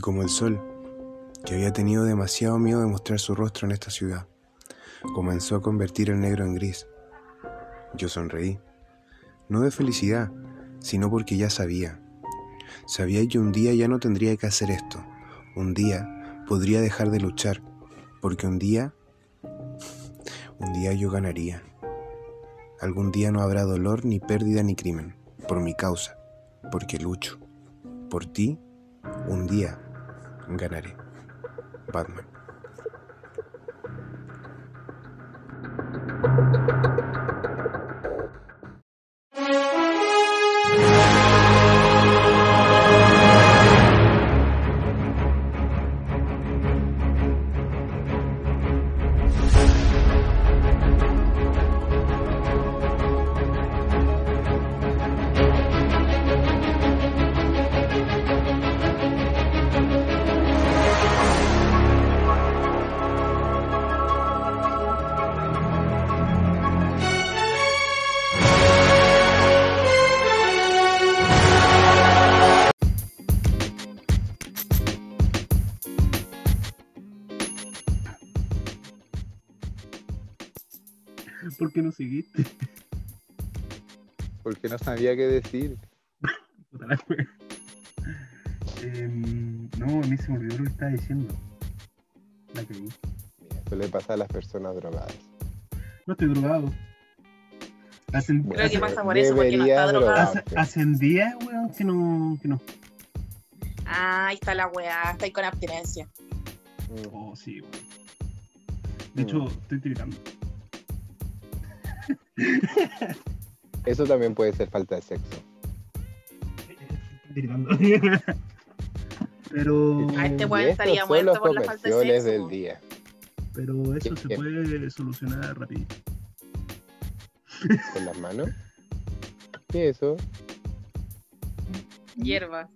como el sol, que había tenido demasiado miedo de mostrar su rostro en esta ciudad, comenzó a convertir el negro en gris. Yo sonreí, no de felicidad, sino porque ya sabía. Sabía que un día ya no tendría que hacer esto, un día podría dejar de luchar, porque un día, un día yo ganaría. Algún día no habrá dolor, ni pérdida, ni crimen, por mi causa, porque lucho. Por ti, un día ganaré. Batman. ¿Por qué no seguiste? Porque no sabía qué decir. Em, no, a mí se me olvidó lo que estaba diciendo. La creí. Mira, Eso le pasa a las personas drogadas. No estoy drogado. Hacen, Creo que pasa por eso, porque no está drogado. hacen días, weón, que no, que no. Ah, ahí está la weá, está ahí con abstinencia. Mm. Oh, sí, weón. De hecho, estoy tiritando. Eso también puede ser falta de sexo. Pero, Ah, este weón estaría muerto los por la falta de sexo. del día. pero eso se puede solucionar rapidito. ¿Con las manos? ¿Qué es eso? Hierba.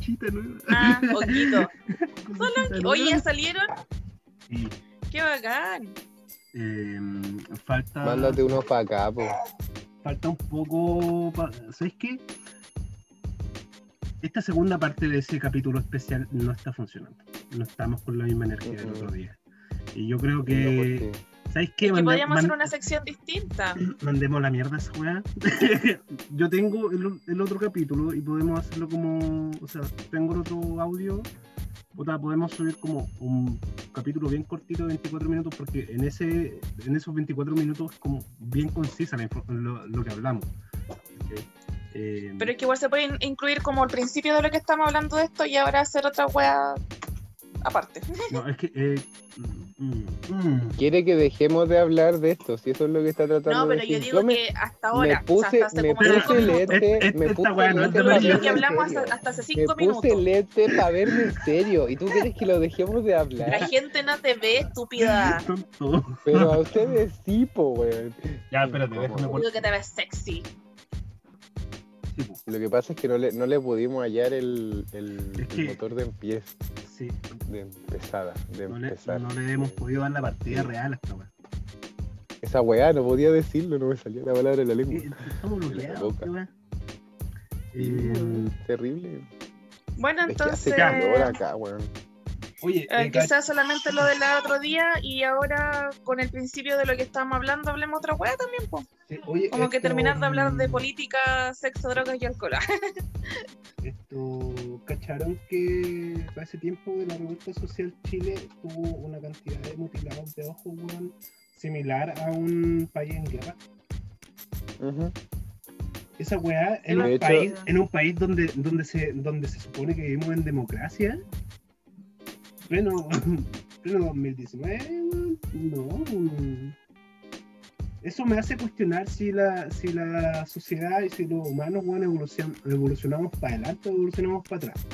Chita nueva. Ah, honguito. Cosita Oye, ¿ya nueva. salieron? Sí. Qué bacán. Em, falta. Mándate unos para acá, po. falta un poco. pa- ¿Sabes qué? Esta segunda parte de ese capítulo especial no está funcionando. No estamos con la misma energía del otro día. Y yo creo que. ¿Sabes qué? Que Mande- podríamos hacer una sección distinta. Mandemos la mierda a esa weá. yo tengo el, el otro capítulo y podemos hacerlo como. O sea, tengo el otro audio. Podemos subir como un capítulo bien cortito de 24 minutos porque en ese en esos 24 minutos es como bien concisa lo, que hablamos. ¿ok? Eh, Pero es que igual se puede in- incluir como el principio de lo que estamos hablando de esto y ahora hacer otra weá aparte. no, es que. eh, mm, mm, mm. Quiere que dejemos de hablar de esto, si eso es lo que está tratando No, de pero yo decir. digo me, que hasta ahora, me puse, o sea, hasta hace me como puse minutos. lente, me puse no es lente de para yo que hablamos serio. hasta, hasta hace Me cinco puse minutos. lente para verme en serio. ¿Y tú quieres que lo dejemos de La hablar? gente no te ve, estúpida. Tonto. Pero a ustedes sí, po, weón. Ya, espérate, déjame por- Digo que te ves sexy. Sí, Lo que pasa es que no le, no le pudimos hallar el, el, Es el que- motor de empieza, sí. de empezada, de No le, empezar. no le hemos podido dar la partida real a esta weá. Esa weá no podía decirlo, no me salía la palabra de la lengua. Estamos bloqueados. Sí, Eh, weón, terrible. Bueno, Es que hace entonces, calor acá, weón. Oye, eh, que sea solamente lo del otro día y ahora con el principio de lo que estábamos hablando, hablemos otra weá también, pues. oye, Como que terminar de hablar de mm, política, sexo, drogas y alcohol. Esto, ¿cacharon que para ese tiempo de la revuelta social Chile tuvo una cantidad de mutilados de ojos, weón, similar a un país en guerra? Esa weá en, un hecho- país, en un país donde, donde, se, donde se supone que vivimos en democracia, pleno, pleno 2019, weón, no. Eso me hace cuestionar si la, si la sociedad y si los humanos weón, evolucion- evolucionamos para adelante o evolucionamos para atrás.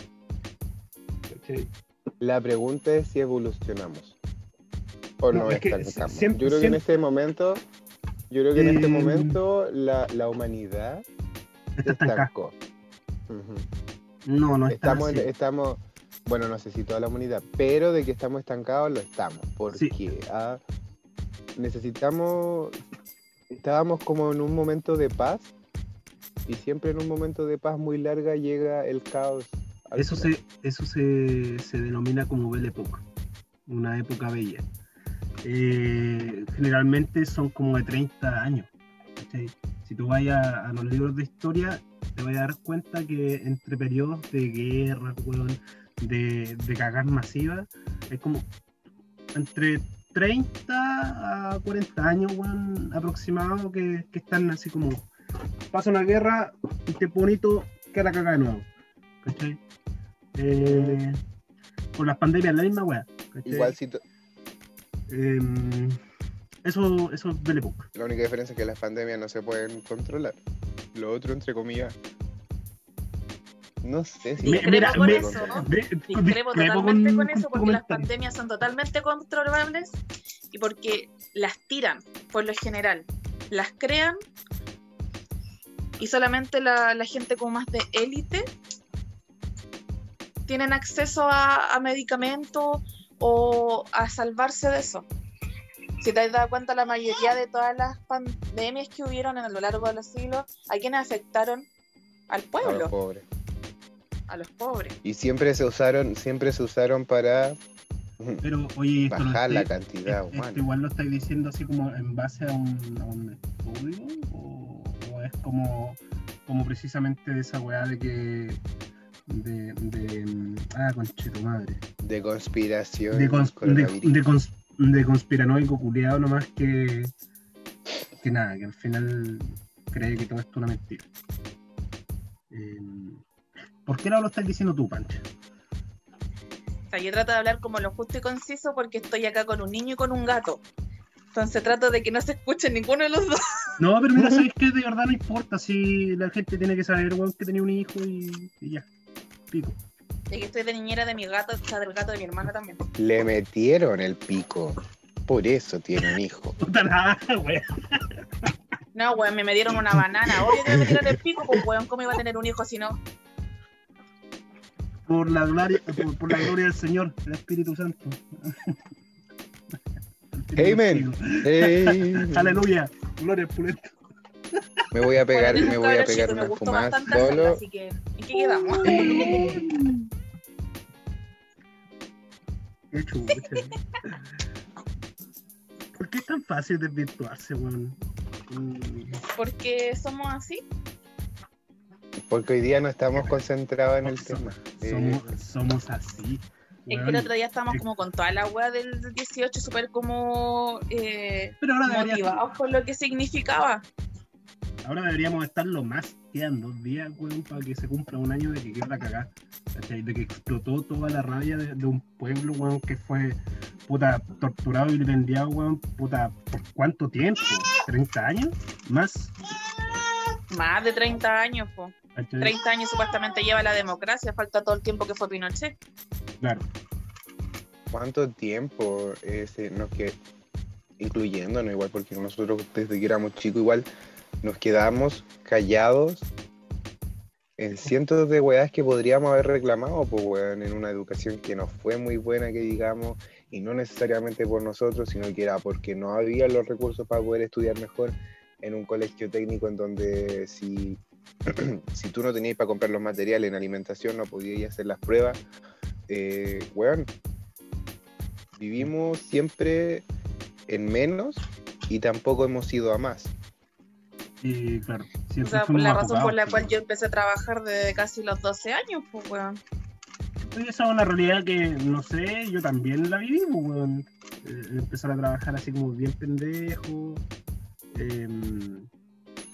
¿Cachai? La pregunta es si evolucionamos o No, nos es que siempre- yo creo que en este momento, yo creo que en este Eh, momento la, la humanidad se Está estancó. Ujú. No, no está estamos, en- así. estamos, bueno, no sé si toda la humanidad, pero de que estamos estancados lo estamos, porque Sí. ah, necesitamos, estábamos como en un momento de paz y siempre en un momento de paz muy larga llega el caos Eso final. se, eso se, se denomina como Belle Époque, una época bella. Eh, generalmente son como de 30 años. ¿cachai? Si tú vayas a los libros de historia, te vas a dar cuenta que entre periodos de guerra, weón, de, de cagas masivas, es como entre 30 a 40 años, weón, aproximado, que, que están así como pasa una guerra, un tiempo bonito, que la caga de nuevo. ¿Cachai? Eh, con las pandemias, la misma weá. Igual si Em, eso, eso es Belle Époque. la única diferencia es que las pandemias no se pueden controlar. Lo otro, entre comillas, no sé si puede me- controlar. De- Discrepo discrepo totalmente con eso porque las pandemias son totalmente controlables y porque las tiran, por lo general. Las crean y solamente la, la gente como más de élite tienen acceso a, a medicamentos o a salvarse de eso. Si te has dado cuenta, la mayoría de todas las pandemias que hubieron a lo largo de los siglos, ¿a quienes afectaron? Al A los pueblo, pobres. A los pobres. Y siempre se usaron, siempre se usaron para Pero, oye, esto bajar la estáis- cantidad esto humana. igual lo estáis diciendo así como en base a un, a un estudio o, o es como, como precisamente de esa weá de que de, de ah conche tu madre De conspiración. de, cons- de, coronavirus. de, cons- de conspiranoico culiado nomás que que nada que al final cree que todo esto es una mentira Em, ¿por qué no lo estás diciendo tú Pancha? O sea, yo trato de hablar como lo justo y conciso porque estoy acá con un niño y con un gato. Entonces trato de que no se escuche ninguno de los dos. No, pero mira, sabes que de verdad no importa si la gente tiene que saber, weón, que tenía un hijo y, y ya. Pico. Y que estoy de niñera de mi gato, o sea, del gato de mi hermana también. Le metieron el pico. Por eso tiene un hijo. Puta nada, weón. No, weón, me, me dieron una banana. Obvio que me tiran el pico, pues weón, ¿cómo iba a tener un hijo si no? Por la gloria, por, por la gloria del Señor, el Espíritu Santo. Amen. Aleluya. Gloria al pulento. me voy a pegar, Bueno, me voy a pegar una fumada bastante hacerla, solo. así que, ¿en qué quedamos? Qué chucha. ¿Por qué es tan fácil desvirtuarse, weón? Porque somos así. Porque hoy día no estamos concentrados en el tema. Eh, Somos, así. Es que el otro día estábamos como con toda la weá del 18, súper como eh, Pero ahora debería- motivados por lo que significaba. Ahora deberíamos estarlo más. Quedan dos días, weón, para que se cumpla un año de que quedó la cagada. De que explotó toda la rabia de, de un pueblo, weón, que fue puta torturado y vilipendiado, weón, puta, ¿por cuánto tiempo? ¿30 años? ¿Más? Más de 30 años, po. ¿Cachai? 30 años supuestamente lleva la democracia, falta todo el tiempo que fue Pinochet. Claro. ¿Cuánto tiempo ese nos que incluyéndonos igual? Porque nosotros desde que éramos chicos igual nos quedamos callados en cientos de weas que podríamos haber reclamado, pues weón, en una educación que no fue muy buena, que digamos, y no necesariamente por nosotros, sino que era porque no había los recursos para poder estudiar mejor en un colegio técnico en donde si, si tú no tenías para comprar los materiales en alimentación, no podías hacer las pruebas. Eh, weón, vivimos siempre en menos y tampoco hemos ido a más. Y claro, O sea, por la razón por la cual yo empecé a trabajar desde casi los 12 años, pues, weón. Esa es una realidad que, no sé, yo también la viví, pues, weón. Eh, empezar a trabajar así como bien pendejo. em,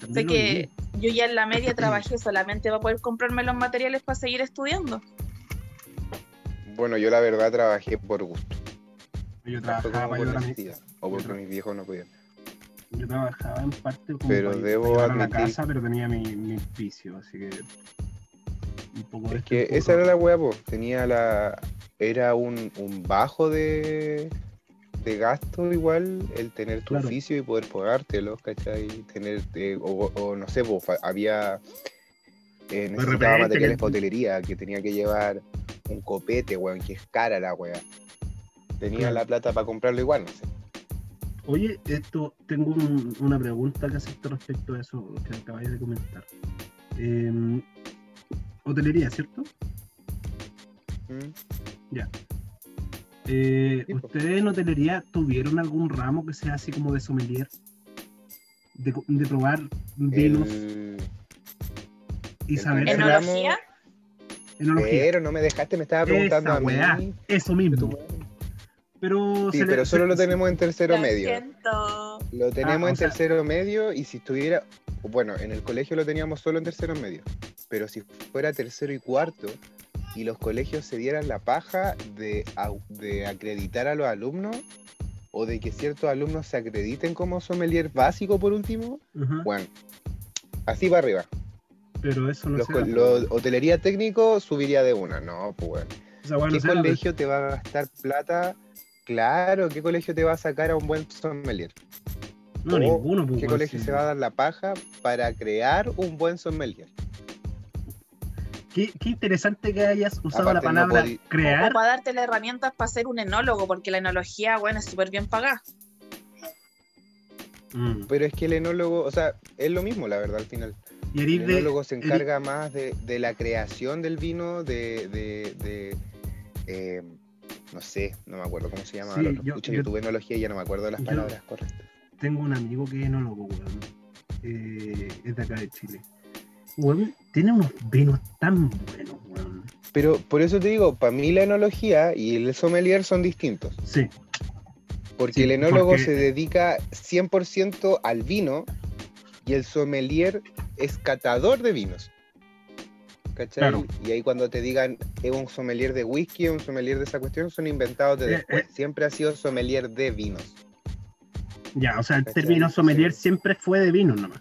lo que yo ya en la media trabajé solamente para poder comprarme los materiales para seguir estudiando. Bueno, yo la verdad trabajé por gusto, Yo fue trabajaba, por necesidad, o porque mis viejos no podían. yo trabajaba en parte como Pero para, debo a la casa, pero tenía mi, mi vicio, así que un poco de Es esto, que poco esa era la hueá, po. tenía la... Era un, un bajo de, de gasto igual el tener tu Claro. oficio y poder pagártelo, ¿cachai? Tener, eh, o, o no sé, había... eh, necesitaba materiales para hotelería, que tenía que llevar un copete, weón, que es cara la weá. Tenía Claro. la plata para comprarlo igual, no sé. Oye, esto, tengo un- una pregunta que hacerte respecto a eso que acabáis de comentar. Em, hotelería, ¿cierto? ¿Mm? Eh, Sí. ¿Ustedes en hotelería tuvieron algún ramo que sea así como de sommelier? De, de probar vinos El- y saber. ¿Enología? Enología. Pero no me dejaste, me estaba preguntando Esa a mí. weá, Eso mismo. Pero, Sí, le- pero solo se- lo tenemos en tercero Lo medio. siento. Lo tenemos Ah, en sea- tercero medio y si estuviera, bueno, en el colegio lo teníamos solo en tercero medio, pero si fuera tercero y cuarto y los colegios se dieran la paja de, de acreditar a los alumnos o de que ciertos alumnos se acrediten como sommelier básico por último, bueno, así para arriba. pero eso no Los, se hotelería técnico subiría de una, no, pues bueno. ¿Qué colegio te va a gastar plata? Claro, ¿qué colegio te va a sacar a un buen sommelier? No, o ninguno. pues, ¿Qué colegio sí. se va a dar la paja para crear un buen sommelier? Qué, qué interesante que hayas usado Aparte, la no palabra podí- crear. O para darte las herramientas para ser un enólogo, porque la enología, bueno, es súper bien pagada. Mm. Pero es que el enólogo, o sea, es lo mismo, la verdad, al final. Y El de- enólogo se encarga más de, de la creación del vino, de. de, de, eh, no sé, no me acuerdo cómo se llama. Sí, lo- yo- Escucha, yo- yo tuve enología y ya no me acuerdo de las palabras correctas. Tengo un amigo que es enólogo, weón. Eh, es de acá de Chile. Weón, tiene unos vinos tan buenos, weón. Pero por eso te digo, para mí la enología y el sommelier son distintos. Sí, Porque Sí, el enólogo porque- se dedica 100% al vino y el sommelier es catador de vinos. ¿Cachai? Claro. Y ahí cuando te digan es un sommelier de whisky, un sommelier de esa cuestión, son inventados de Eh, después. eh. Siempre ha sido sommelier de vinos. ya, o sea, el ¿Cachai? término sommelier Sí. siempre fue de vino nomás.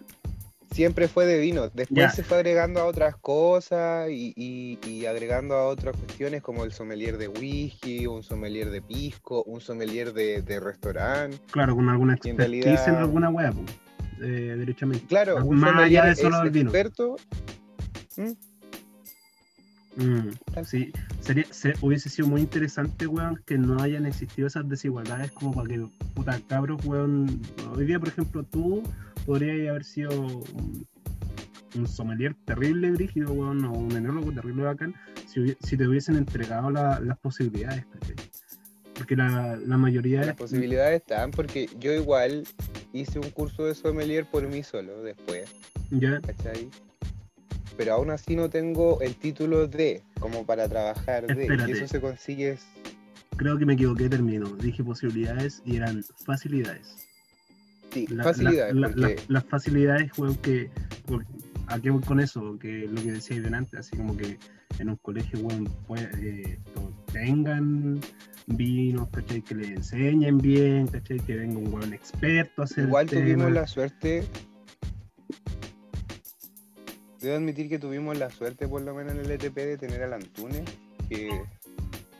Siempre fue de vino. Después se fue agregando a otras cosas y, y- y agregando a otras cuestiones como el sommelier de whisky, un sommelier de pisco, un sommelier de, de restaurante. Claro, con alguna en expertise en, realidad- alguna weá, pues, eh, derechamente. Claro, un Más allá de solo el vino. experto Mm, sí, sería, se- hubiese sido muy interesante, weón, que no hayan existido esas desigualdades como para que, puta, cabros, weón, hoy día, por ejemplo, tú podrías haber sido un, un sommelier terrible, brígido, weón, o un enólogo terrible bacán, si, si te hubiesen entregado la- las posibilidades, ¿cachai? Porque la, la mayoría de Las posibilidades están porque yo igual hice un curso de sommelier por mí solo después, Ya, ¿cachai? Pero aún así no tengo el título de, como para trabajar de, Espérate. y eso se consigue creo que me equivoqué de término, dije posibilidades y eran facilidades. Sí, La- facilidades, la- la- porque la- las facilidades, weón, que. ¿A qué voy con eso? Que lo que decía delante, así como que en un colegio, weón, pues, eh, tengan vinos, ¿cachai? Que le enseñen bien, ¿cachai? Que venga un weón experto a hacer. igual tuvimos la suerte, debo admitir que tuvimos la suerte por lo menos en el ETP de tener al Antunes, que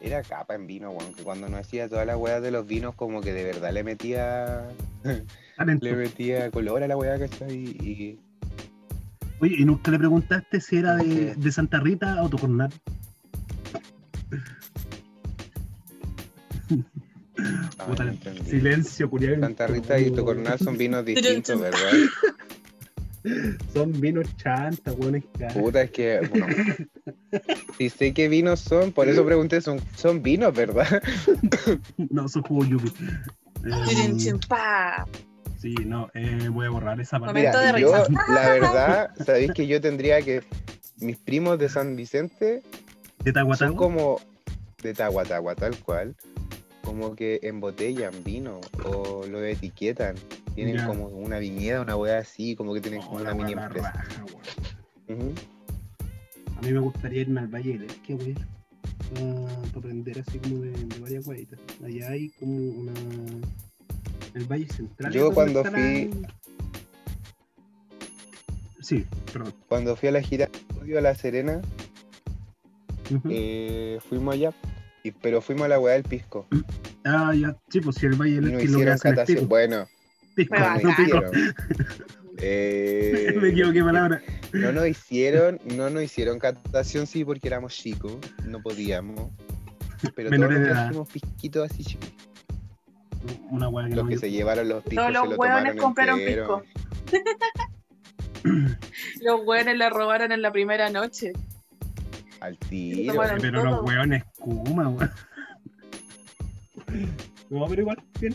era capa en vino, weón, que cuando nos hacía todas las weas de los vinos como que de verdad le metía... Le metía color a la weá, ¿cachai? Y, Oye, ¿y nunca le preguntaste si era de, de Santa Rita o Tocornal? ah, no. Silencio, culiado. Santa Rita y Tocornal son vinos distintos, ¿verdad? Son vinos chantas, weón. Puta, es que, bueno, si sé qué vinos son, por eso pregunté, son, son vinos, ¿verdad? No, son jugo yupi. Eh, pa. sí, no, eh, voy a borrar esa parte. De yo, la verdad, sabéis que yo tendría que, mis primos de San Vicente de son Tahuatahua. como de Tahuatahua, tal cual, como que embotellan vino o lo etiquetan. Tienen Ya. como una viñeda, una weá así, como que tienen como Oh, una la mini empresa. raja. A mí me gustaría irme al Valle del Elqui, weón. Para aprender así como de, de varias weitas. Allá hay como una. El Valle Central. Yo cuando la- fui- Sí, perdón. Cuando fui a la gira a La Serena, eh, fuimos allá, y, pero fuimos a la weá del pisco. Ah, ya, sí, pues si el Valle del Elqui lo que hacen es. Bueno, Pisco, no no pico. Eh, Me equivoqué palabra. No nos hicieron, no nos hicieron catación, sí, porque éramos chicos, no podíamos. Pero todos Menores edad. trajimos pisquitos así chicos. Una weá que Los no que se llevaron los piscos Todos los lo hueones tomaron compraron entero. pisco. Los hueones la robaron en la primera noche. Al tiro. Pero todo. los weones Kuma, weón. No, pero igual, bien.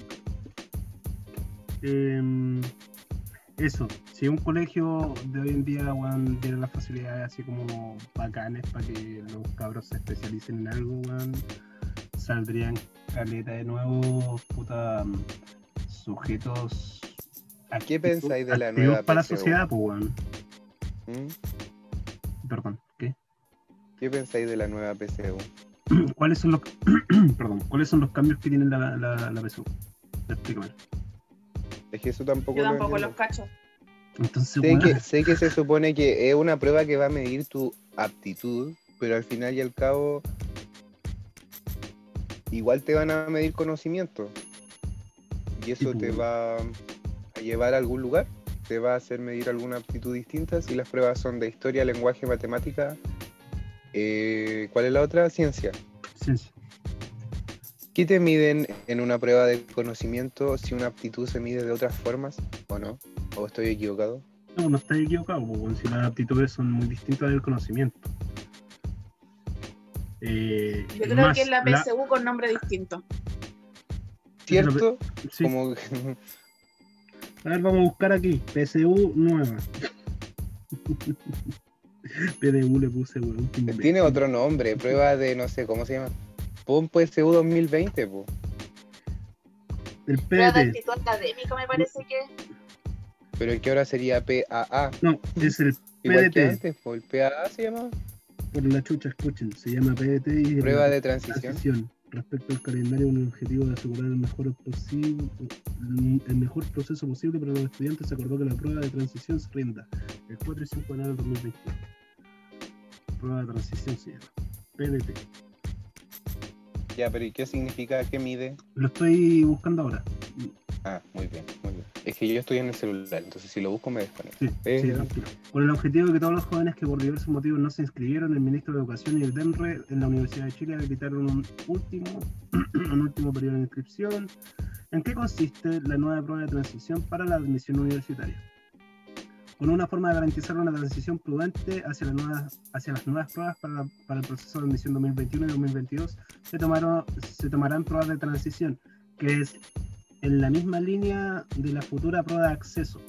Em, eso, si un colegio de hoy en día weón, tiene las facilidades así como bacanes para que los cabros se especialicen en algo, weón, saldrían caleta de nuevo, puta, sujetos. ¿Qué pensáis de la nueva para la PSU? sociedad, pues, weón. ¿Mm? Perdón, ¿qué? ¿Qué pensáis de la nueva PCU? ¿Cuáles son los perdón, cuáles son los cambios que tiene la, la, la PSU? Explícame. Es que eso tampoco Yo tampoco los cacho. Entonces, Sé que, sé que se supone que es una prueba que va a medir tu aptitud, pero al final y al cabo igual te van a medir conocimiento. Y eso Sí, te pues. va a llevar a algún lugar, te va a hacer medir alguna aptitud distinta si las pruebas son de historia, lenguaje, matemática. eh, ¿Cuál es la otra? Ciencia. ciencia. ¿Qué te miden en una prueba de conocimiento si una aptitud se mide de otras formas o no? ¿O estoy equivocado? No, no estás equivocado, weón, si las aptitudes son muy distintas del conocimiento. Eh, Yo creo más que es la la- PSU con nombre distinto. ¿Cierto? sí. Como A ver, vamos a buscar aquí. PSU nueva. PDU le puse, weón. Tiene otro nombre, prueba de no sé cómo se llama. Pon PSU 2020, po. El Prueba de PDT. actitud académica me parece que. Pero el que ahora sería PAA. No, es el PDT. antes, po. El PAA se llama Por la chucha, escuchen. Se llama PDT y es prueba la de transición. transición. Respecto al calendario, con el objetivo de asegurar el mejor, posible, el mejor proceso posible para los estudiantes, se acordó que la prueba de transición se rinda el 4 y 5 de enero del 2021. Prueba de transición se llama. PDT. Ya, pero ¿y qué significa? ¿Qué mide? Lo estoy buscando ahora. Ah, muy bien, muy bien. Es que yo estoy en el celular, entonces si lo busco me desconecto. Sí, Eh, sí, tranquilo. Con el objetivo de que todos los jóvenes que por diversos motivos no se inscribieron, el ministro de Educación y el DENRE en la Universidad de Chile habilitaron un último, un último periodo de inscripción. ¿En qué consiste la nueva prueba de transición para la admisión universitaria? Con una forma de garantizar una transición prudente hacia, las nuevas, hacia las nuevas pruebas para, la- para el proceso de admisión 2021 y 2022, se, tomaron, se tomarán pruebas de transición, que es en la misma línea de la futura prueba de acceso,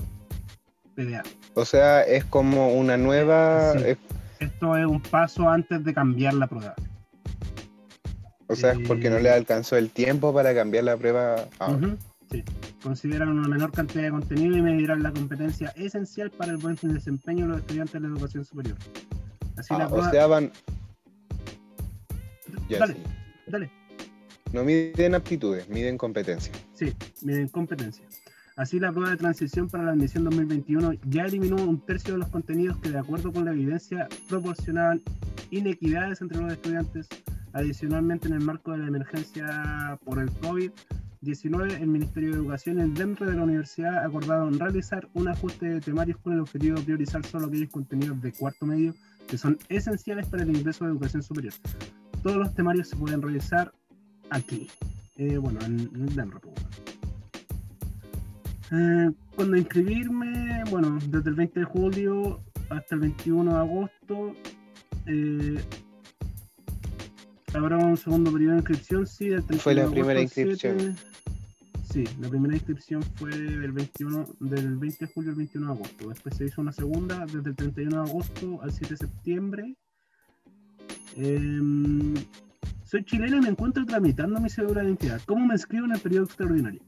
PDA. O sea, es como una nueva. Sí. es- Esto es un paso antes de cambiar la prueba. o sea, es porque no le alcanzó el tiempo para cambiar la prueba ahora. Consideran una menor cantidad de contenido y medirán la competencia esencial para el buen desempeño de los estudiantes de la educación superior. Así Ah, la o prueba... sea, van. Ya dale, sí. dale. No miden aptitudes, miden competencia. Sí, miden competencia. Así la prueba de transición para la admisión 2021 ya eliminó un tercio de los contenidos que de acuerdo con la evidencia proporcionaban inequidades entre los estudiantes. Adicionalmente, en el marco de la emergencia por el COVID-19, el Ministerio de Educación DEMRE de la universidad acordaron realizar un ajuste de temarios con el objetivo de priorizar solo aquellos contenidos de cuarto medio que son esenciales para el ingreso de educación superior. Todos los temarios se pueden revisar aquí. Eh, bueno, en, DEMRE. pues. Eh, cuando inscribirme, bueno, desde el 20 de julio hasta el 21 de agosto, eh, habrá un segundo periodo de inscripción, sí, del 31 Fue la de agosto primera 7. Sí, la primera inscripción fue del 21, del 20 de julio al 21 de agosto. Después se hizo una segunda desde el 31 de agosto al 7 de septiembre. Em, soy chileno y me encuentro tramitando mi cédula de identidad. ¿Cómo me inscribo en el periodo extraordinario?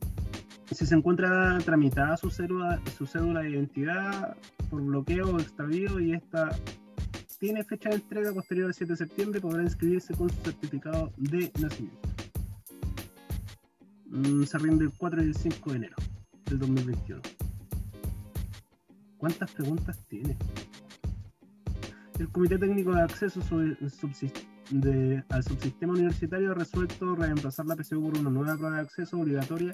Si se encuentra tramitada su cédula, su cédula de identidad por bloqueo o extravío y esta tiene fecha de entrega posterior al 7 de septiembre, podrá inscribirse con su certificado de nacimiento. Mm, se rinde el 4 y el 5 de enero del 2021. ¿Cuántas preguntas tiene? El Comité Técnico de Acceso de- al Subsistema Universitario ha resuelto reemplazar la PSU por una nueva prueba de acceso obligatoria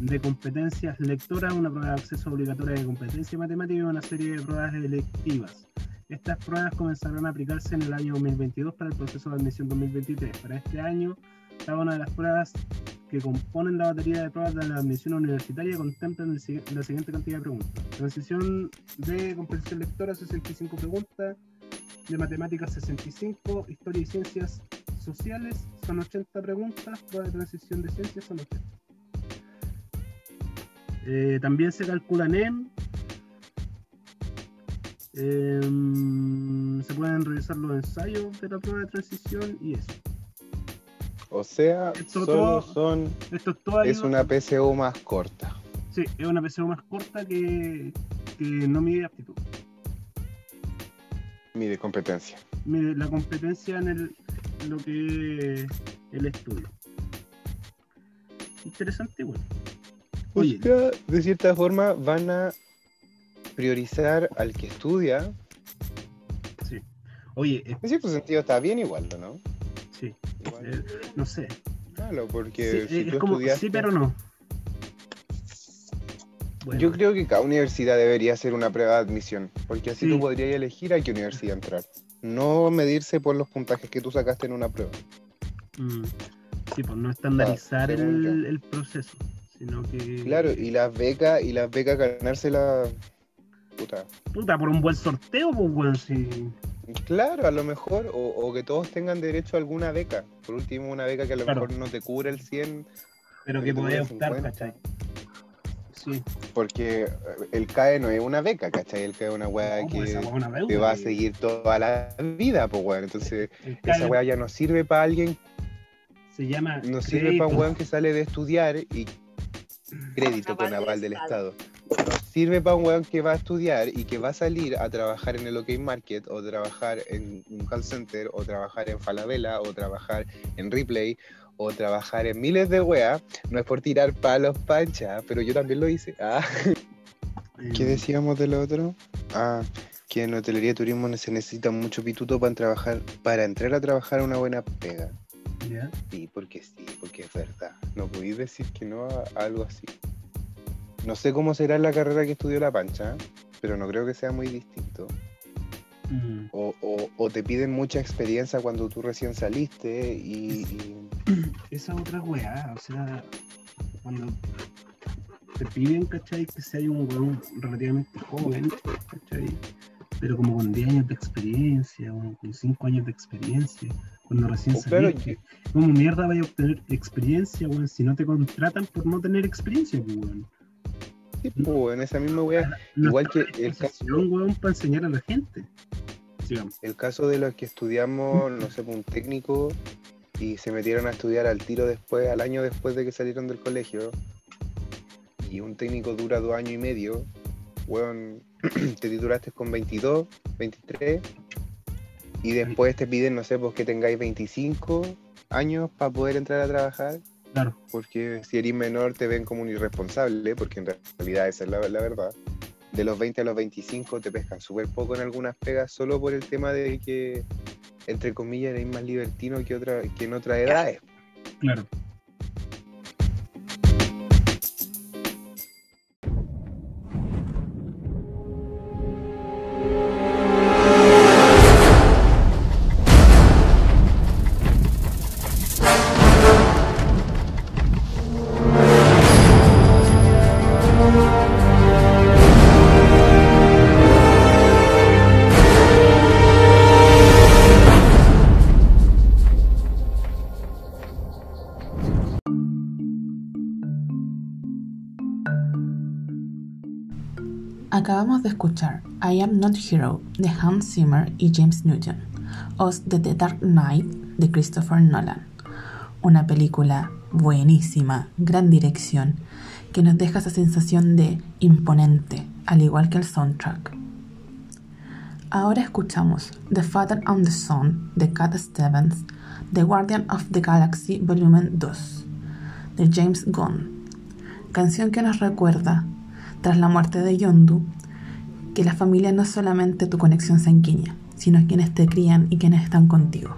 de competencias lectoras, una prueba de acceso obligatoria de competencia matemática y una serie de pruebas electivas. Estas pruebas comenzarán a aplicarse en el año 2022 para el proceso de admisión 2023. Para este año, cada una de las pruebas que componen la batería de pruebas de la admisión universitaria contemplan la siguiente cantidad de preguntas. Transición de comprensión lectora, 65 preguntas. de matemáticas 65, historia y ciencias sociales son 80 preguntas, prueba de transición de ciencias son 80. Eh, también se calcula NEM. Em, se pueden revisar los ensayos de la prueba de transición y eso. O sea, Esto solo todo- son. Esto es todo Es una PSU más corta. Sí, es una PSU más corta que, que no mide aptitud. Mide competencia. Mide la competencia en el, lo que es el estudio. Interesante igual. O sea, de cierta forma van a priorizar al que estudia. sí. Oye, En cierto sentido está bien igual, ¿no? sí, Igual eh, no sé. Sí, porque eh, si es tú como estudiaste- sí, pero no. Bueno, Yo creo que cada universidad debería hacer una prueba de admisión, porque así Sí. tú podrías elegir a qué universidad entrar. No medirse por los puntajes que tú sacaste en una prueba. mm, sí, pues no estandarizar Ah, según el, el proceso, sino que. Claro, y las becas, y las becas ganárselas. Puta. Puta, por un buen sorteo, pues, weón, sí. Claro, a lo mejor, o, o que todos tengan derecho a alguna beca. Por último, una beca que a lo Claro. mejor no te cubre el 100, Pero Que podés optar, 50. ¿cachai? Sí. porque eh, el CAE no es una beca, ¿cachai? El CAE es una weá No, pues, que una deuda, te va a que- seguir toda la vida, pues weón. Entonces, esa weá ya no sirve para alguien, se llama. no sirve para un weón que sale de estudiar y crédito con Aval del aval del Estado. Estado. Sirve para un weón que va a estudiar y que va a salir a trabajar en el OK Market o trabajar en un call center o trabajar en Falabella o trabajar en Replay o trabajar en miles de weas. No es por tirar palos pancha, pero yo también lo hice. Ah. Eh, ¿Qué decíamos de lo otro? Ah, que en hotelería y turismo se necesita mucho pituto para trabajar, para entrar a trabajar una buena pega. Sí, porque sí, porque es verdad. No podéis decir que no a, a algo así. No sé cómo será la carrera que estudió la pancha, pero no creo que sea muy distinto. Mm. O, o- o te piden mucha experiencia cuando tú recién saliste y, y- Esa otra weá, o sea, cuando te piden, ¿cachai? Que sea un weón relativamente joven, ¿cachai? Pero como con 10 años de experiencia, o con 5 años de experiencia, cuando recién Oh, claro, saliste. ¿Cómo mierda vaya a obtener experiencia, weón, si no te contratan por no tener experiencia, pues, weón? Sí, pues, en esa misma. No Igual que el caso- weón, para enseñar a la gente. Sigamos. El caso de los que estudiamos, no sé, pues, un técnico y se metieron a estudiar al tiro después, al año después de que salieron del colegio, y un técnico dura dos años y medio, weón, te titulaste con 22, 23, y después te piden, no sé, pues que tengáis 25 años para poder entrar a trabajar, Claro, porque si eres menor te ven como un irresponsable, porque en realidad esa es la, la verdad. De los 20 a los 25 te pescan súper poco en algunas pegas solo por el tema de que, entre comillas, eres más libertino que, otra, que en otras edades. claro. Acabamos de escuchar I Am Not Hero de Hans Zimmer y James Newton, o de The Dark Knight de Christopher Nolan. Una película buenísima, gran dirección, que nos deja esa sensación de imponente, al igual que el soundtrack. Ahora escuchamos The Father and the Son de Cat Stevens, The Guardian of the Galaxy Volumen 2 de James Gunn, canción que nos recuerda tras la muerte de Yondu, que la familia no es solamente tu conexión sanguínea, sino quienes te crían y quienes están contigo.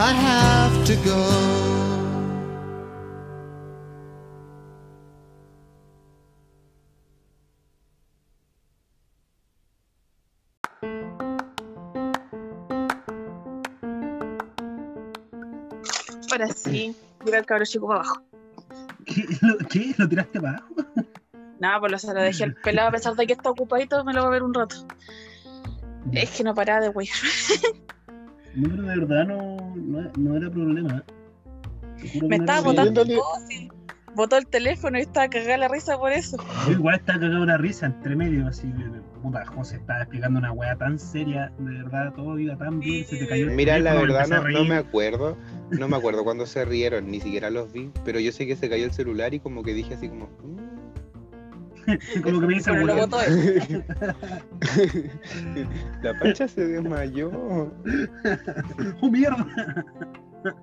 i have to go el cabro chico para abajo. ¿Qué? ¿Lo, qué? ¿Lo tiraste para abajo? Nada, pues lo, se lo dejé al pelado a pesar de que está ocupadito, me lo va a ver un rato. Es que no paraba de wey. No, pero de verdad no, no, no era problema. Me no estaba botando sí. Botó el teléfono y estaba cagada la risa por eso. Yo igual estaba cagado una risa entre medio, así, puta, José estaba explicando una weá tan seria, de verdad, todo iba tan bien, se te cayó el Mira, la verdad no, no me acuerdo, no me acuerdo cuando se rieron, ni siquiera los vi, pero yo sé que se cayó el celular y como que dije así como... "Mm". Como que me dice, lo botó. La pancha se desmayó. ¡Oh, mierda!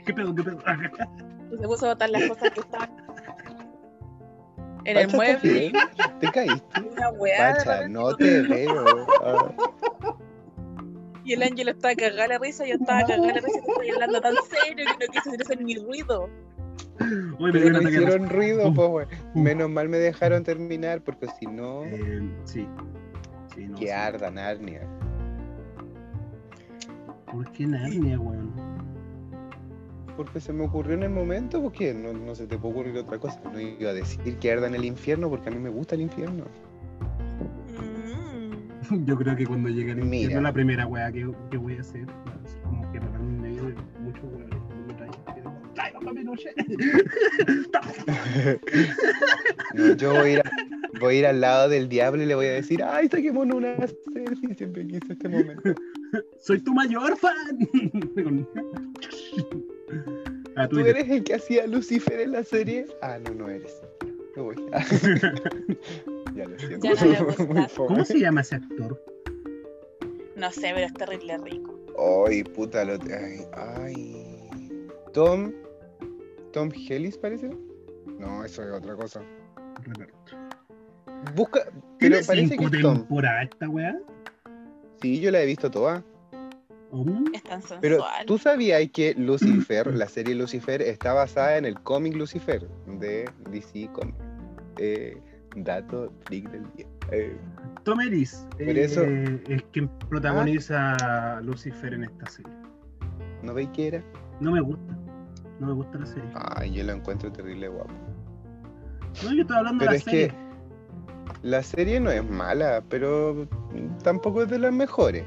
¿Qué pedo, qué pedo? Se puso a botar las cosas que estaban en el ¿estás mueble. ¿Te caíste? Una weá. repente, no te veo. Ah. Y el ángel estaba cagada la risa, yo estaba cagada la risa, y estoy hablando tan serio que no quise hacer ni ruido. Hoy me de hicieron ruido, pues, güey. Menos mal me dejaron terminar, porque si no, Eh, sí. Sí, no, que sí. arda Narnia. ¿Por qué Narnia, weón? Porque se me ocurrió en el momento, porque no, no se te puede ocurrir otra cosa. No iba a decir que arda en el infierno, porque a mí me gusta el infierno. Mm. Yo creo que cuando llegue al Mira. infierno, la primera weá que, que voy a hacer, es como que me en medio de muchos weones. Me traigan pa' Pinochet. No, yo voy a, ir a- voy a ir al lado del diablo y le voy a decir, ay, saquémonos una selfie, siempre quise este momento. Soy tu mayor fan. ah, ¿Tú eres el que hacía Lucifer en la serie? Ah, no, no eres. Me voy. ya lo siento. Ya no. Muy. ¿Cómo se llama ese actor? No sé, pero es terrible rico. Ay, puta, lo... Ay, ay. Tom... Tom Hellis, parece. No, eso es otra cosa. Busca... Pero ¿Tiene parece cinco que es Tom. temporadas esta weá? Sí, yo la he visto toda. Es tan sensual. Pero tú sabías que Lucifer, la serie Lucifer, está basada en el cómic Lucifer de DC Comics. Eh, dato freak del día. Eh, Tom Ellis Por eh, eso- es quien protagoniza a Lucifer en esta serie. ¿No veis qué era? No me gusta. No me gusta la serie. Ay, yo lo encuentro terrible guapo. No, yo estoy hablando Pero de la es serie. que la serie no es mala, pero tampoco es de las mejores.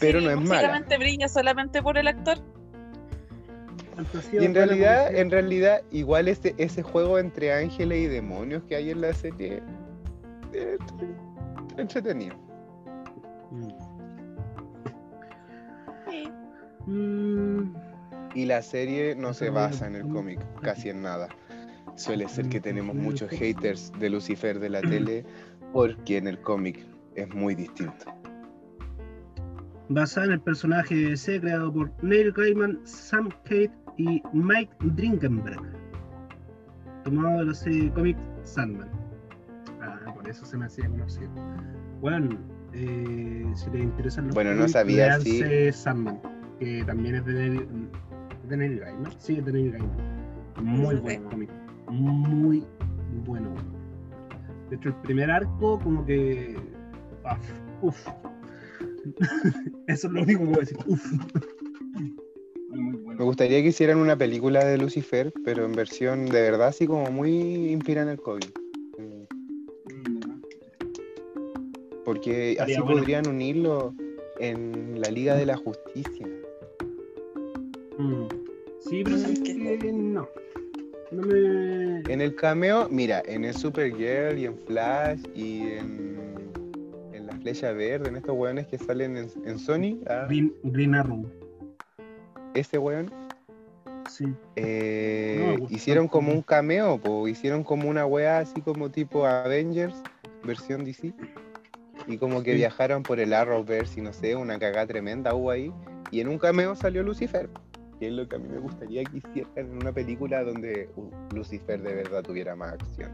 Pero no es mala. brilla solamente por el actor. Y en realidad, en realidad, igual ese, ese juego entre ángeles y demonios que hay en la serie eh, entretenido. Sí. Mm, Y la serie no se basa en el cómic, casi en nada. Suele ser que tenemos muchos haters de Lucifer de la tele porque en el cómic es muy distinto. Basada en el personaje de DC creado por Neil Gaiman, Sam Kate y Mike Drinkenberg. Tomado de la serie de cómic Sandman. Ah, por eso se me hacía conocido. Bueno, eh, si les interesan los Bueno, no cómics, sabía léanse Sandman, que también es de Neil, de Neil Gaiman. Sí, es de Neil Gaiman. Muy buen cómic. Muy bueno. De hecho, el primer arco, como que. ah, Uf. Eso es lo único que voy a decir. Uf. Me gustaría que hicieran una película de Lucifer, pero en versión de verdad así como muy inspirada en el cómic. Mm, Porque así bueno. podrían unirlo en la Liga de la Justicia. Mm. Sí, pero sabes que no. No me. En el cameo, mira, en el Supergirl y en Flash y en, Flecha Verde, en estos weones que salen en, en Sony, ah, Green, Green Arrow. ese weón, Sí. eh, No hicieron como un cameo, po, hicieron como una wea así como tipo Avengers, versión DC, y como que Sí. viajaron por el Arrowverse y no sé, una cagada tremenda hubo ahí, y en un cameo salió Lucifer. Que es lo que a mí me gustaría que hicieran en una película donde uh, Lucifer de verdad tuviera más acción.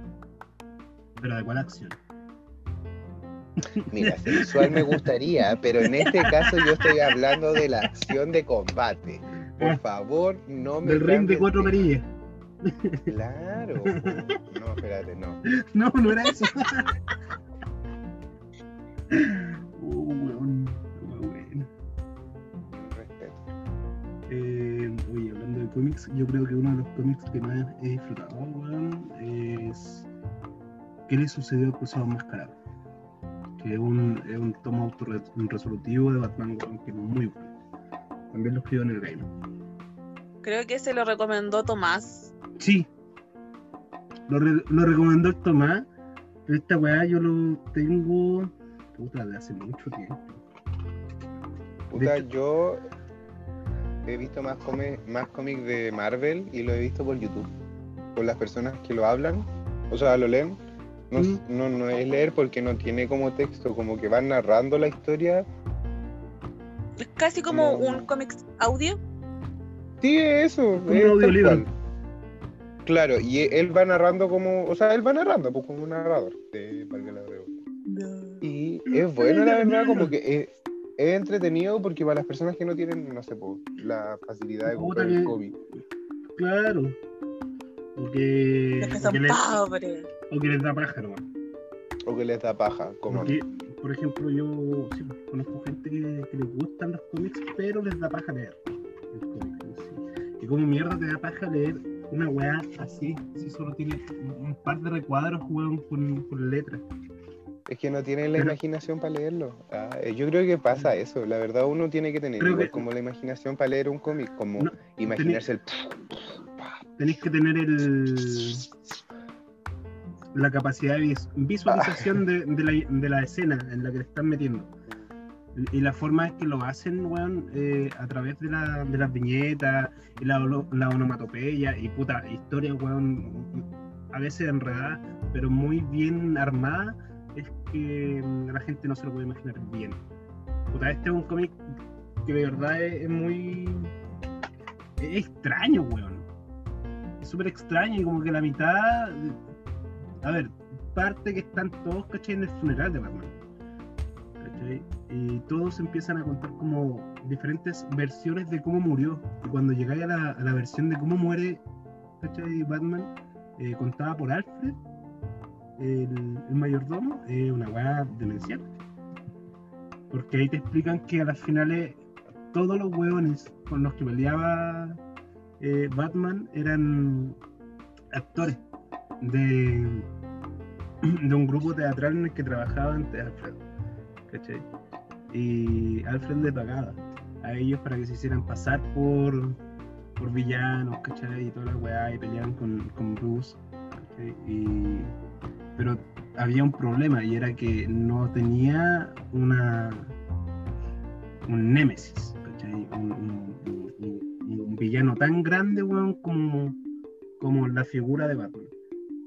Pero de cuál acción. Mira, sensual me gustaría, pero en este caso yo estoy hablando de la acción de combate. Por favor, no me Del ring de cuatro perillas. Claro. No, espérate, no. No, no era eso. uh, weón. Muy bueno. Respeto. Eh, oye, hablando de cómics, yo creo que uno de los cómics que más he disfrutado, weón, es ¿Qué le sucedió al Cruzado Enmascarado? Que es un, es un tomo autorresolutivo de Batman, que es muy bueno. También lo escribo en el game. Creo que se lo recomendó Tomás. Sí. Lo, re- lo recomendó el Tomás. Pero esta weá yo lo tengo. Puta, de hace mucho tiempo. Puta, hecho- yo he visto más, come- más cómics de Marvel y lo he visto por YouTube. Por las personas que lo hablan, o sea, lo leen. No, Mm. no, no es leer porque no tiene como texto, como que van narrando la historia. Es casi como un cómic audio. Sí, eso. Como un es audiolibro. cual. Claro, y e- él va narrando como, o sea, él va narrando pues, como un narrador. De, valga la redundancia. Y es bueno, la verdad, como que es, es entretenido porque para las personas que no tienen, no sé, po, la facilidad de comprar el cómic. Claro. O que, Los que son pobres. O que les da paja nomás. O que les da paja, como. Porque, por ejemplo, yo sí, conozco gente que, que les gustan los cómics, pero les da paja leer el cómic sí. Y como mierda te da paja leer una weá así, si solo tiene un par de recuadros weón, con, con letras. Es que no tienen la Pero- imaginación para leerlo. Ah, eh, yo creo que pasa eso. La verdad, uno tiene que tener Creo igual que- como la imaginación para leer un cómic, como No, imaginarse el. Tenéis que tener el la capacidad de vis- visualización de, de la, de la escena en la que le están metiendo. Y la forma es que lo hacen, weón, eh, a través de, la, de las viñetas, y la, la onomatopeya y puta, historia, weón, a veces enredada, pero muy bien armada, es que mm, la gente no se lo puede imaginar bien. Puta, este es un cómic que de verdad es, es muy... es extraño, weón. Es súper extraño y como que la mitad... A ver, parte que están todos, ¿cachai? En el funeral de Batman. ¿cachai? Y todos empiezan a contar como diferentes versiones de cómo murió. Y cuando llegáis a la, la versión de cómo muere, ¿cachai? Batman, eh, contada por Alfred, el, mayordomo, es una weá demencial. Porque ahí te explican que a las finales todos los hueones con los que peleaba eh, Batman eran actores de, de un grupo teatral en el que trabajaba antes Alfred. ¿cachai? Y Alfred le pagaba a ellos para que se hicieran pasar por, por villanos, ¿cachai? Y toda la weá, y peleaban con, con Bruce, ¿cachai? Y, pero había un problema y era que no tenía una un némesis, ¿cachai? Un, un- un- villano tan grande, weón, como, como la figura de Batman.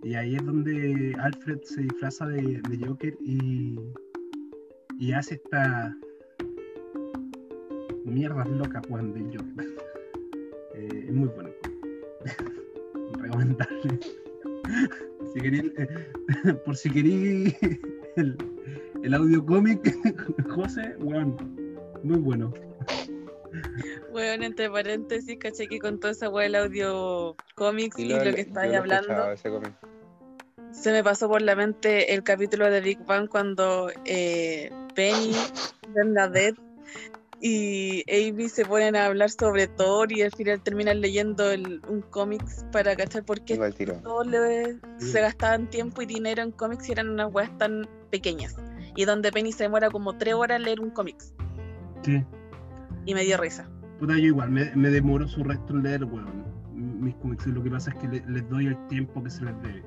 Y ahí es donde Alfred se disfraza de, de Joker y, y hace esta mierdas locas, weón, del Joker. Eh, es muy bueno. Recomendable. si queréis, eh, por si queréis el, el audio cómic, José, weón, muy bueno. Bueno, entre paréntesis, caché que con toda esa weá del audio cómics y, Y lo, lo- que estáis hablando, escuchaba, ese cómic. Se me pasó por la mente el capítulo de Big Bang cuando eh, Penny, Bernadette y Amy se ponen a hablar sobre Thor y al final terminan leyendo el- un cómics para cachar por qué todos le- se gastaban tiempo y dinero en cómics y eran unas weas tan pequeñas. Y donde Penny se demora como tres horas leer un cómics. Sí. Y me dio risa. Puta, yo igual, me, me demoro su resto en leer, weón. Mis cómics, lo que pasa es que le- les doy el tiempo que se les debe.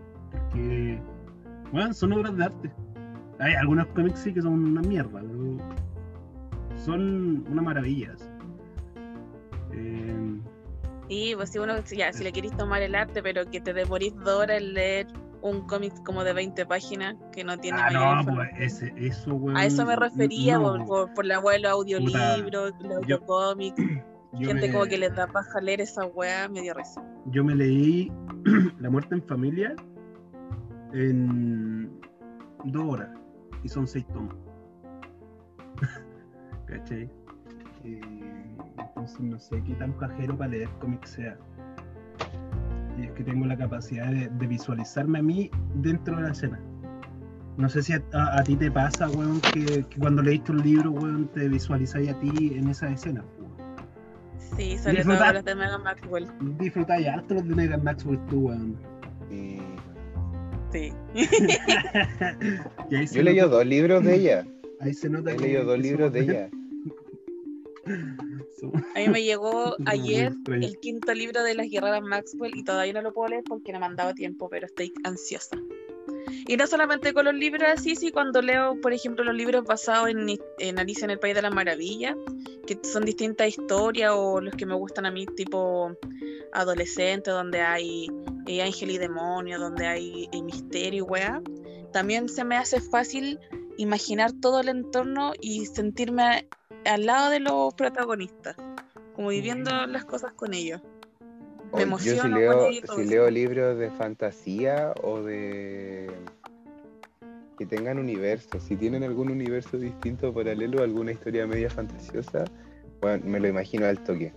Weón, son obras de arte. Hay algunos cómics sí que son una mierda, pero son una maravilla. Eh, Y pues si uno, ya, si le queréis tomar el arte, pero que te demorís dos horas en leer un cómic como de 20 páginas que no tiene ah, mayor no, información. pues ese, eso, weón. A eso me refería no. por, por, por la de los audiolibros, los audiocómics, gente me- como que les da paja leer esa wea, me dio risa. Yo me leí La muerte en familia en dos horas y son seis tomos. ¿Cachai? Eh, entonces no sé qué tan cajero para leer cómics sea. Y es que tengo la capacidad de, de visualizarme a mí dentro de la escena. No sé si a, a- a ti te pasa, weón, que, que cuando leíste un libro, weón, te visualizáis a ti en esa escena. weón. Sí, sobre Disfruta. todo los de Megan Maxwell. Disfrutáis harto los de Megan Maxwell tú, weón. Y Sí. Y ahí se yo he leído dos libros de ella. Ahí se nota He leído dos libros de ella. A mí me llegó ayer el quinto libro de las guerreras Maxwell y todavía no lo puedo leer porque no me han dado tiempo, pero estoy ansiosa. Y no solamente con los libros así, sí, cuando leo, por ejemplo, los libros basados en, en Alicia en el País de las Maravillas, que son distintas historias, o los que me gustan a mí, tipo adolescente, donde hay eh, ángel y demonio, donde hay eh, misterio y weá, también se me hace fácil imaginar todo el entorno y sentirme al lado de los protagonistas, como viviendo las cosas con ellos. Me O yo si emociono leo, si leo libros de fantasía o de que tengan universos, si tienen algún universo distinto paralelo, alguna historia media fantasiosa, bueno, me lo imagino al toque.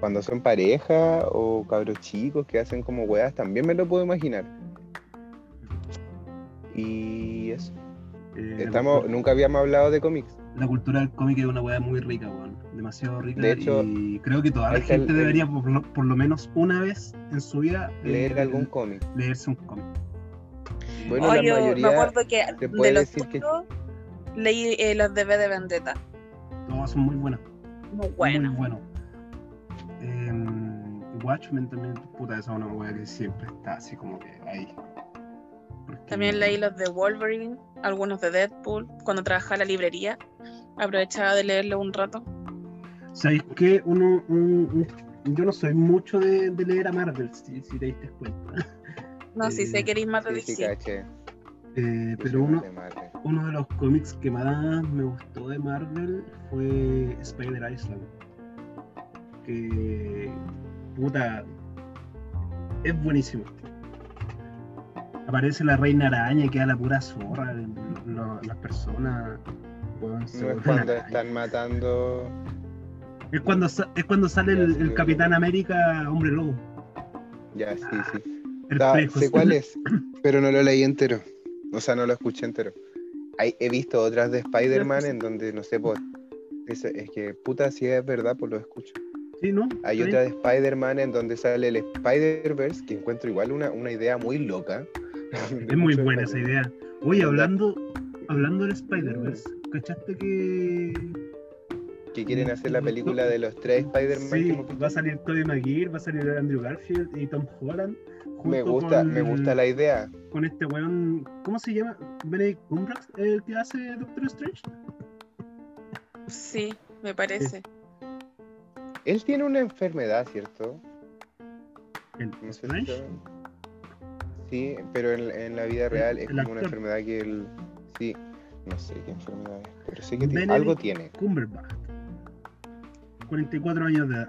Cuando son pareja o cabros chicos que hacen como weas, también me lo puedo imaginar. Y eso. eh, Estamos, cultura- nunca habíamos hablado de cómics. La cultura del cómic es una weá muy rica, weón. Demasiado rica. De hecho, y creo que toda la gente el- debería, por lo, por lo menos una vez en su vida, eh, Leer algún cómic. leerse un cómic. Bueno, Oh, la yo mayoría me acuerdo que te de los decir que- leí eh, los de V de Vendetta. Todos son muy buenos. Muy bueno. Muy buenos. Em, Watchmen también, puta, esa es una weá que siempre está así como que ahí. Porque- También leí los de Wolverine, algunos de Deadpool. Cuando trabajaba en la librería, aprovechaba de leerlo un rato. ¿Sabéis qué? Uno, un- un- yo no soy mucho de, de leer a Marvel, si, si te diste cuenta. No, si Eh, sé que eres más de Sí, sí. Eh, pero uno, uno de los cómics que más me gustó de Marvel fue Spider Island. Que. puta. Es buenísimo. Aparece la reina araña y queda la pura zorra. las personas. No es cuando están matando. Es cuando, es cuando sale el, el Capitán América Hombre Lobo. Ya, sí, sí. Da- sé cuál es, pero no lo leí entero. O sea, no lo escuché entero. Hay, he visto otras de Spider-Man en donde, no sé, por. Es, es que, puta, si es verdad, pues lo escucho. Sí, ¿no? Hay Sí. otra de Spider-Man en donde sale el Spider-Verse, que encuentro igual una, una idea muy loca. Es muy buena esa idea. Oye, hablando, hablando del Spider-Verse, ¿cachaste que Que quieren hacer la película de los tres Spider-Man. sí, va a salir Tobey Maguire, va a salir Andrew Garfield y Tom Holland? Me gusta, con, me gusta la idea. Con este weón, ¿cómo se llama? Benedict Cumberbatch, el que hace Doctor Strange. Sí, me parece. Él tiene una enfermedad, ¿cierto? El No sé Strange. Sí, pero en, en la vida real es el como una enfermedad que él. Sí, no sé qué enfermedad es, pero sé que tiene- algo tiene. Cumberbatch. 44 años de edad.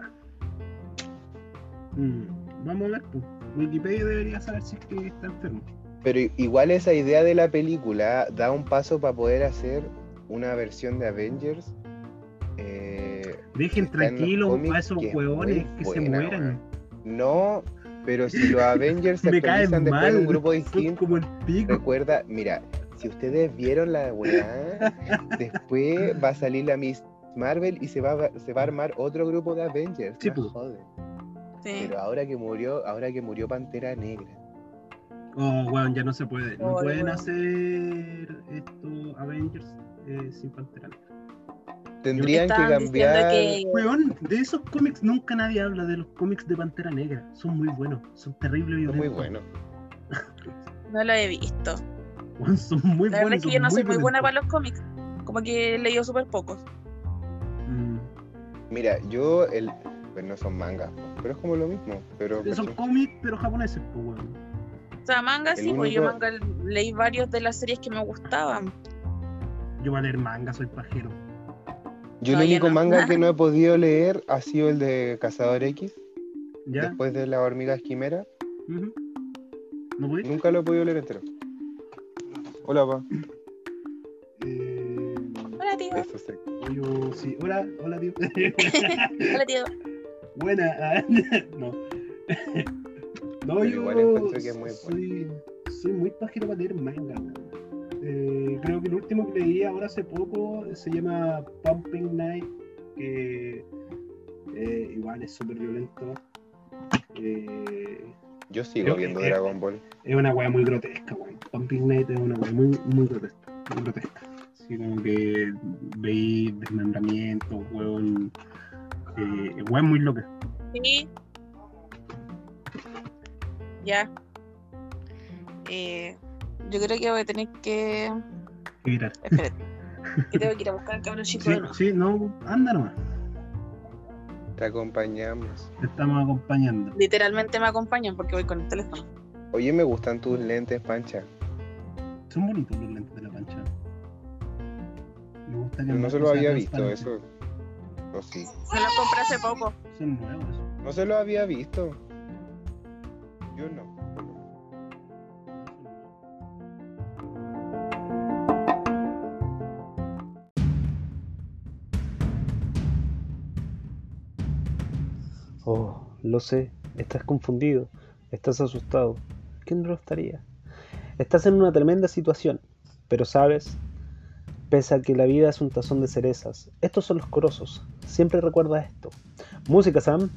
Mm, vamos a ver, pues. Wikipedia debería saber si es que está enfermo. Pero igual esa idea de la película da un paso para poder hacer una versión de Avengers. eh, Dejen tranquilos a esos que hueones que se mueran. No, pero si los Avengers se actualizan después en un grupo distinto, como el pico. recuerda, mira, si ustedes vieron la weá, después va a salir la Miss Marvel y se va, a- se va a armar otro grupo de Avengers. Sí, pues. Sí. Pero ahora que murió, ahora que murió Pantera Negra. Oh, weón, ya no se puede. No Oh, pueden weón. hacer esto Avengers eh, sin Pantera Negra. Tendrían que cambiar. que Weón, de esos cómics nunca nadie habla de los cómics de Pantera Negra. Son muy buenos, son terribles Es muy violentos. bueno. no lo he visto. Weón, son muy La verdad buenos. es que son yo no soy muy buena para los cómics. Como que he leído súper pocos. Mira, yo el. Pues no son mangas, pero es como lo mismo. Pero Son cómics, pero japoneses, pues, weón. O sea, manga El sí, pues yo único- manga leí varios de las series que me gustaban. Yo voy a leer manga, soy pajero. yo el único no. manga que no he podido leer ha sido el de Cazador X, ¿Ya? después de la hormiga quimera. Ujú. ¿No voy? Nunca lo he podido leer entero. Hola, pa. Eh, Hola, tío. Eso sí. yo, sí. Hola, hola, tío. Hola, tío. Buena. no. no, Pero yo igual encuentro que es muy soy, soy muy pajero para leer manga. Eh, creo que el último que leí ahora hace poco se llama Pumping Night, que eh, igual es súper violento. Eh, Yo sigo viendo Dragon Ball. es una weá muy grotesca, weón. Pumping Night es una weá muy, muy grotesca. Muy grotesca. Así como que veis desmembramientos, weón. Eh, weón muy loca. Sí. Ya. Eh, yo creo que voy a tener que. Espérate. que tengo que ir a buscar al cabrón chico Sí, sí, no, anda nomás. Te acompañamos. Te estamos acompañando. Literalmente me acompañan porque voy con el teléfono. Oye, me gustan tus lentes, Pancha. Son bonitos los lentes de la pancha. Me gusta que Yo no se lo había visto, eso. O sí. Me lo compré hace poco. Son nuevos. No se lo había visto. Yo no. Oh, lo sé, estás confundido, estás asustado. ¿Quién no lo estaría? Estás en una tremenda situación, pero sabes, pese a que la vida es un tazón de cerezas, estos son los corosos. Siempre recuerda esto. Música, Sam,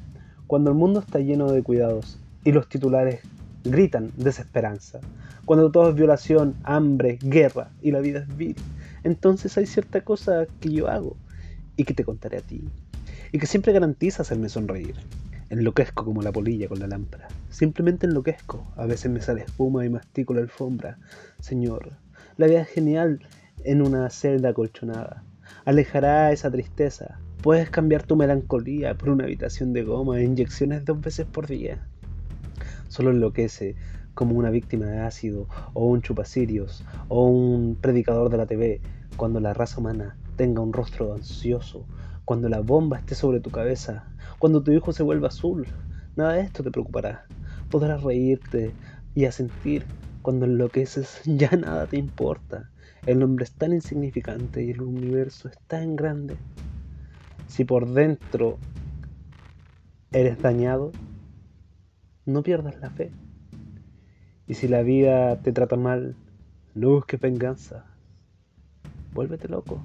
cuando el mundo está lleno de cuidados y los titulares gritan desesperanza, cuando todo es violación, hambre, guerra y la vida es vil, entonces hay cierta cosa que yo hago y que te contaré a ti y que siempre garantiza hacerme sonreír. Enloquezco como la polilla con la lámpara. Simplemente enloquezco. A veces me sale espuma y mastico la alfombra. Señor, la vida es genial en una celda acolchonada. Alejará esa tristeza. Puedes cambiar tu melancolía por una habitación de goma e inyecciones dos veces por día. Solo enloquece como una víctima de ácido o un chupacirios o un predicador de la TV cuando la raza humana tenga un rostro ansioso cuando la bomba esté sobre tu cabeza, cuando tu hijo se vuelva azul. Nada de esto te preocupará. Podrás reírte y a sentir cuando enloqueces ya nada te importa. El hombre es tan insignificante y el universo es tan grande. Si por dentro eres dañado, no pierdas la fe. Y si la vida te trata mal, no busques venganza. Vuélvete loco.